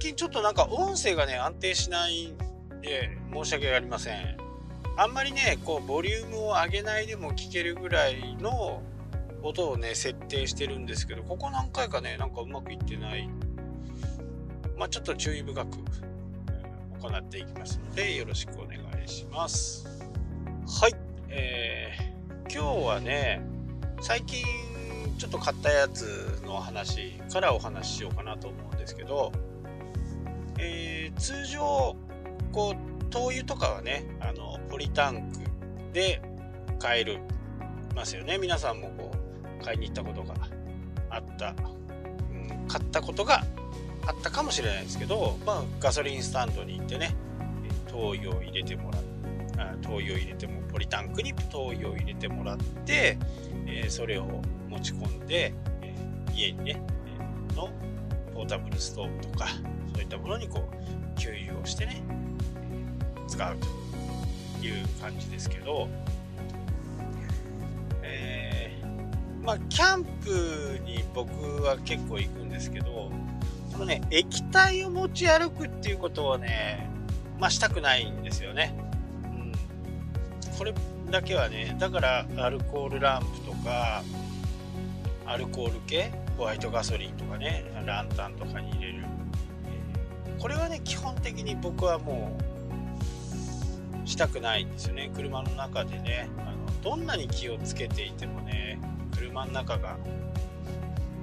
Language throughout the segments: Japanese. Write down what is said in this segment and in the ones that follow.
最近ちょっとなんか音声がね、安定しないんで、申し訳ありません。あんまりね、こう、ボリュームを上げないでも聞けるぐらいの音をね、設定してるんですけど、ここ何回かね、なんかうまくいってない。まあ、ちょっと注意深く行っていきますので、よろしくお願いします。はい。えー、今日はね、最近ちょっと買ったやつの話からお話ししようかなと思うんですけど、えー、通常、こう、灯油とかはね、あの、ポリタンクで買えるますよね。皆さんもこう、買いに行ったことがあった、うん、買ったことがあったかもしれないですけど、まあ、ガソリンスタンドに行ってね、灯油を入れてもらって、灯油を入れてもポリタンクに灯油を入れてもらって、えー、それを持ち込んで、えー、家にね、えー、のポータブルストーブとかそういったものにこう給油をしてね、使うという感じですけど、えまあキャンプに僕は結構行くんですけどこのね液体を持ち歩くっていうことはねまあしたくないんですよね。これだけはねだからアルコールランプとかアルコール系ホワイトガソリンとかねランタンとかに入れる、基本的に僕はもうしたくないんですよね。車の中でね。あのどんなに気をつけていてもね車の中が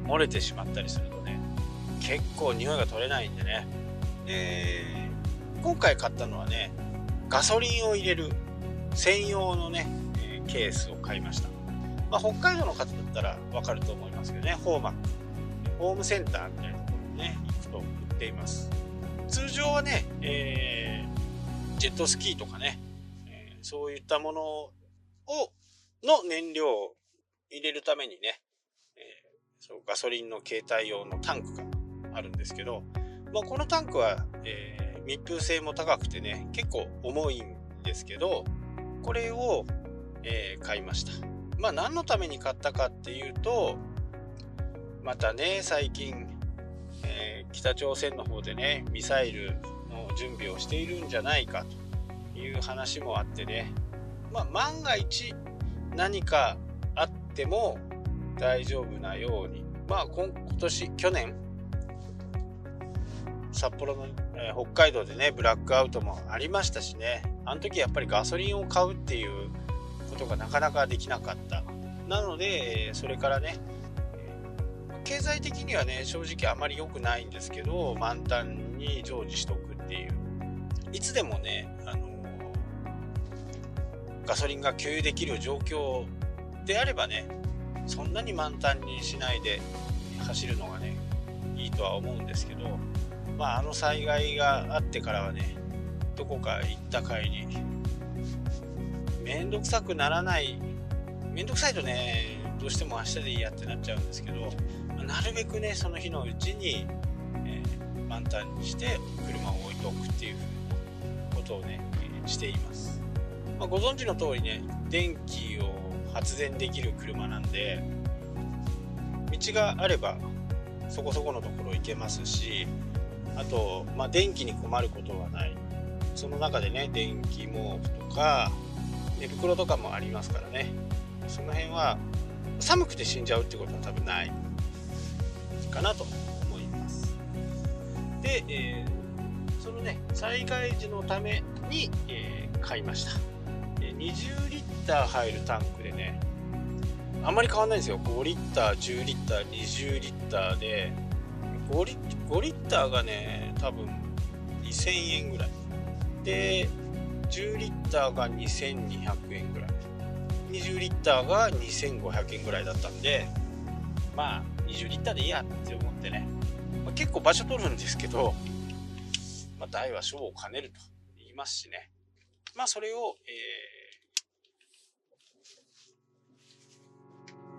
漏れてしまったりするとね結構匂いが取れないんでね。で今回買ったのはねガソリンを入れる専用のね、えケースを買いました。まあ、北海道の方だったらわかると思いますけどね、ホーマック、ホームセンターみたいなところにね、行くと売っています。通常はね、えー、ジェットスキーとかね、えー、そういったものを、の燃料を入れるためにね、えー、そうガソリンの携帯用のタンクがあるんですけど、まあ、このタンクは、え密封性も高くてね、結構重いんですけど、これを、えー、買いました。まあ何のために買ったかっていうと、またね、最近、北朝鮮の方でね、ミサイルの準備をしているんじゃないかという話もあってね、まあ万が一何かあっても大丈夫なように、まあ今年、去年、札幌の、えー、北海道でね、ブラックアウトもありましたしね、あの時やっぱりガソリンを買うっていうことがなかなかできなかった。なのでそれからね経済的にはね正直あまり良くないんですけど満タンに常時しとくっていう。いつでもねあのガソリンが給油できる状況であればねそんなに満タンにしないで走るのがねいいとは思うんですけどまああの災害があってからはねどこか行った帰りめんどくさくならないめんどくさいとねどうしても明日でいいやってなっちゃうんですけどなるべくねその日のうちに、えー、満タンにして車を置いておくっていうことをね、えー、しています、まあ、ご存知の通りね電気を発電できる車なんで道があればそこそこのところ行けますしあと、まあ、電気に困ることはない。その中でね電気毛布とか寝袋とかもありますからね。その辺は寒くて死んじゃうってことは多分ない。かなと思います。で、えー、そのね災害時のために、えー、買いました。20リッター入るタンクでねあんまり変わんないんですよ。5リッター10リッター20リッターで5リ ,5 リッターがね多分2000円ぐらい。で10リッターが2200円ぐらい。20リッターが2500円ぐらいだったんでまあ20リッターでいいやって思ってね、まあ、結構場所取るんですけど、まあ、大は小を兼ねると言いますしね。まあそれを、え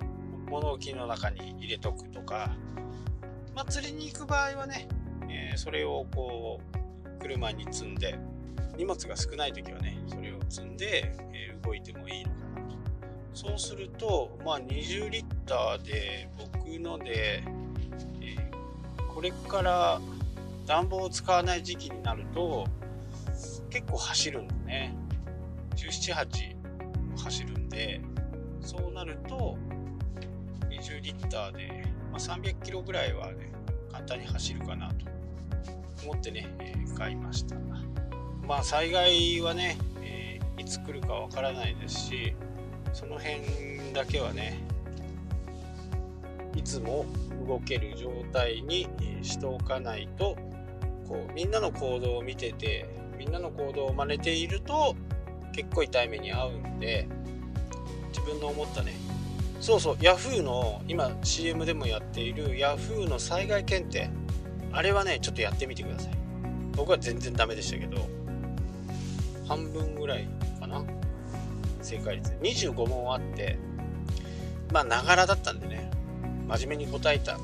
ー、物置の中に入れとくとか、まあ、釣りに行く場合はね、えー、それをこう車に積んで荷物が少ない時はねそれを積んで、えー、動いてもいいのかな。そうするとまあ20リッターで僕ので、えー、これから暖房を使わない時期になると結構走るんだね。178走るんでそうなると20リッターで、まあ、300キロぐらいはね簡単に走るかなと思ってね、えー、買いました。まあ災害はね、えー、いつ来るかわからないですしその辺だけはねいつも動ける状態にしておかないとこうみんなの行動を見ててみんなの行動を真似ていると結構痛い目に遭うんで自分の思ったね。そうそう Yahoo の今 CM でもやっている Yahoo の災害検定。あれはねちょっとやってみてください。僕は全然ダメでしたけど半分ぐらいかな。正解率。25問あってまあながらだったんでね。真面目に答えた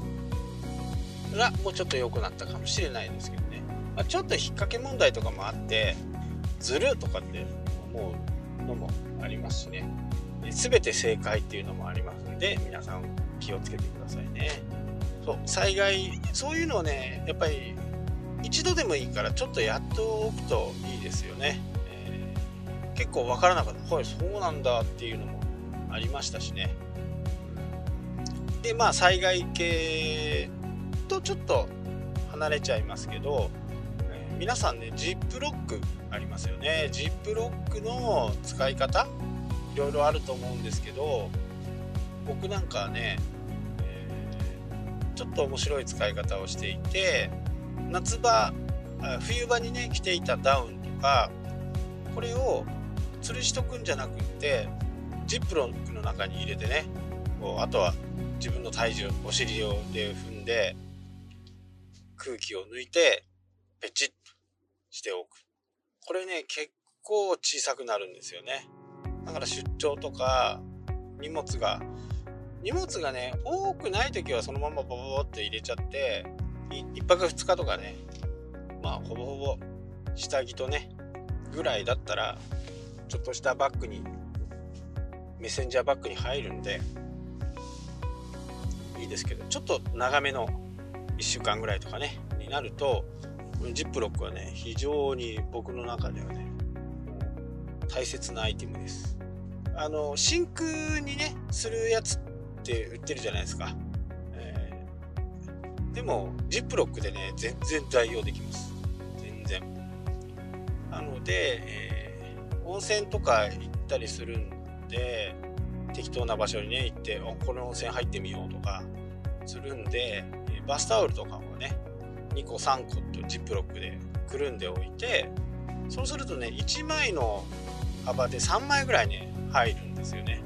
らもうちょっと良くなったかもしれないですけどね、まあ、ちょっと引っ掛け問題とかもあってずるとかって思うのもありますしね。全て正解っていうのもありますんで皆さん気をつけてくださいね。そう災害そういうのをねやっぱり一度でもいいからちょっとやっておくといいですよね、結構分からなかった。はい。そうなんだっていうのもありましたしね。でまあ災害系とちょっと離れちゃいますけど、えー、皆さんねジップロックありますよね。ジップロックの使い方いろいろあると思うんですけど僕なんかはね、えー、ちょっと面白い使い方をしていて夏場冬場にね着ていたダウンとかこれを吊るしとくんじゃなくってジップロックの中に入れてね。こうあとは自分の体重お尻をで踏んで空気を抜いてペチッとしておく。これね結構小さくなるんですよね。だから出張とか荷物が荷物がね多くない時はそのままボボボって入れちゃって1泊2日とかねまあほぼほぼ下着とねぐらいだったらちょっとしたバッグにメッセンジャーバッグに入るんでいいですけどちょっと長めの1週間ぐらいとかねになるとジップロックはね非常に僕の中ではね大切なアイテムです。あの真空にねするやつって売ってるじゃないですか、えー、でもジップロックでね全然代用できます。全然。なので、え、温泉とか行ったりするんで適当な場所にね行ってこの温泉入ってみようとかするんでバスタオルとかもね2個3個とジップロックでくるんでおいてそうするとね1枚の幅で3枚ぐらいね入るんですよね。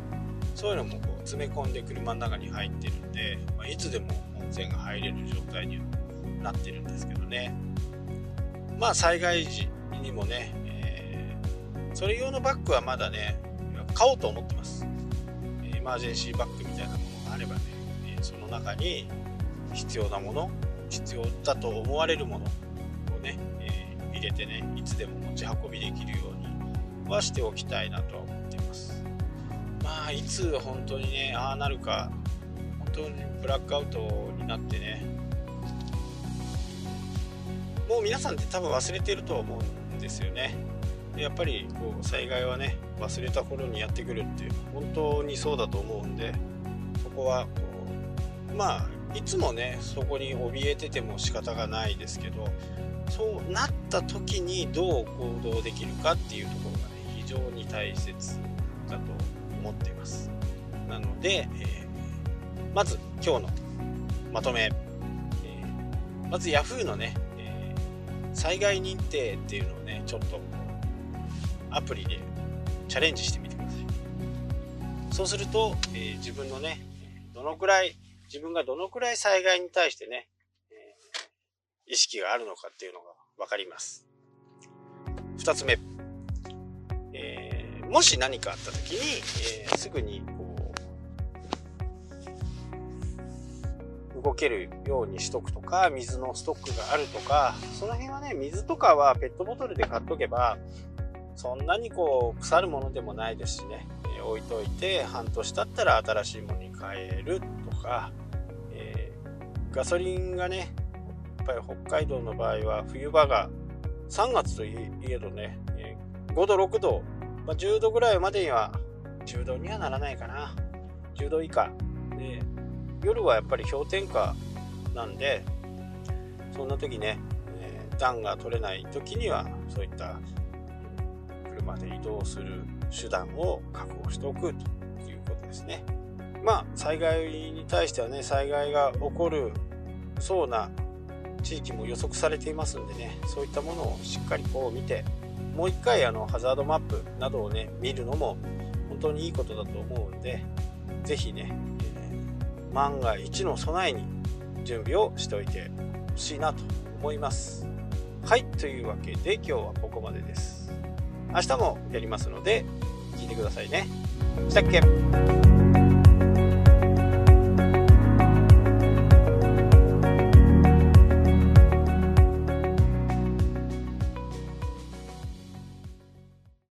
そういうのもこう詰め込んで車の中に入ってるんで、まあ、いつでも温泉が入れる状態にはなってるんですけどね。まあ災害時にもね、それ用のバッグはまだね買おうと思ってます。エマージェンシーバッグみたいなものがあればねその中に必要なもの必要だと思われるものをね、えー、入れてねいつでも持ち運びできるようにはしておきたいなとは思っています。まあいつ本当にねああなるか本当にブラックアウトになってねもう皆さんって多分忘れてると思うんですよね。やっぱりこう災害はね忘れた頃にやってくるっていう本当にそうだと思うんでそこはこうまあいつもねそこに怯えてても仕方がないですけどそうなった時にどう行動できるかっていうところがね非常に大切だと思っています。なので、えー、まず今日のまとめ、えー、まず Yahoo のね、えー、災害認定っていうのをねちょっとアプリでチャレンジしてみてくださいそうすると、え自分のねどのくらい自分がどのくらい災害に対してね、えー、意識があるのかっていうのが分かります。2つ目、えー、もし何かあった時に、えー、すぐにこう動けるようにしとくとか水のストックがあるとかその辺はね水とかはペットボトルで買っとけばそんなにこう腐るものでもないですしね、え置いといて半年経ったら新しいものに変えるとか、えー、ガソリンがねやっぱり北海道の場合は冬場が3月といえどね、え5度、6度、まあ、10度ぐらいまでには、10度にはならないかな。10度以下。で、夜はやっぱり氷点下なんで、そんな時ね、えー、暖が取れない時には、そういった車で移動する手段を確保しておくということですね。まあ、災害に対してはね、災害が起こるそうな地域も予測されていますんでね、そういったものをしっかりこう見て、もう一回あのハザードマップなどをね、見るのも本当にいいことだと思うんで、是非ね、えー、万が一の備えに準備をしておいてほしいなと思います。はい、というわけで今日はここまでです。明日もやりますので、聞いてくださいね。したっけ？